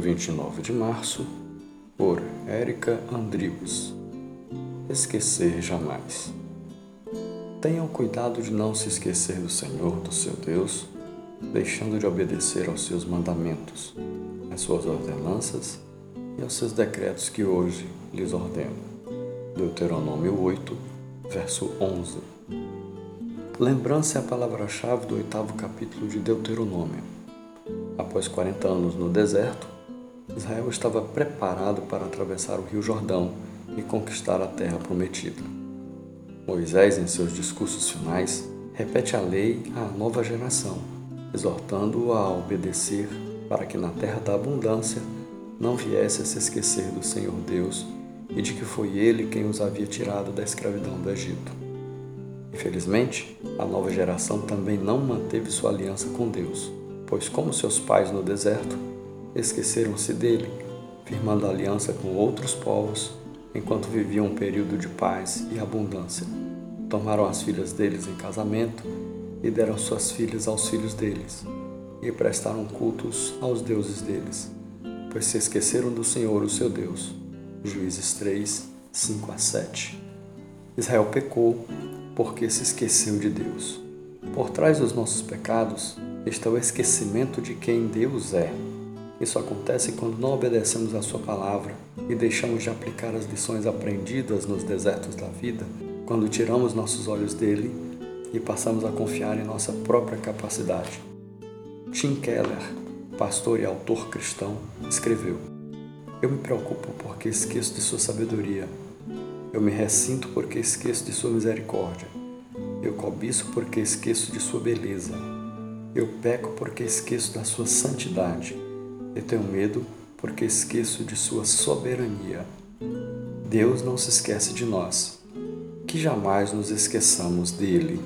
29 de março, por Érica Andrius. Esquecer jamais. Tenham cuidado de não se esquecer do Senhor, do seu Deus, deixando de obedecer aos seus mandamentos, às suas ordenanças e aos seus decretos que hoje lhes ordeno. Deuteronômio 8, verso 11. Lembrança é a palavra-chave do oitavo capítulo de Deuteronômio. Após 40 anos no deserto, Israel estava preparado para atravessar o Rio Jordão e conquistar a terra prometida. Moisés, em seus discursos finais, repete a lei à nova geração, exortando-o a obedecer para que na terra da abundância não viesse a se esquecer do Senhor Deus e de que foi Ele quem os havia tirado da escravidão do Egito. Infelizmente, a nova geração também não manteve sua aliança com Deus, pois, como seus pais no deserto, esqueceram-se dele, firmando aliança com outros povos enquanto viviam um período de paz e abundância. Tomaram as filhas deles em casamento e deram suas filhas aos filhos deles, e prestaram cultos aos deuses deles, pois se esqueceram do Senhor, o seu Deus. Juízes 3, 5 a 7. Israel pecou porque se esqueceu de Deus. Por trás dos nossos pecados está o esquecimento de quem Deus é. Isso acontece quando não obedecemos à Sua palavra e deixamos de aplicar as lições aprendidas nos desertos da vida, quando tiramos nossos olhos dele e passamos a confiar em nossa própria capacidade. Tim Keller, pastor e autor cristão, escreveu: Eu me preocupo porque esqueço de Sua sabedoria. Eu me ressinto porque esqueço de Sua misericórdia. Eu cobiço porque esqueço de Sua beleza. Eu peco porque esqueço da Sua santidade. Eu tenho medo porque esqueço de Sua soberania. Deus não se esquece de nós. Que jamais nos esqueçamos dele.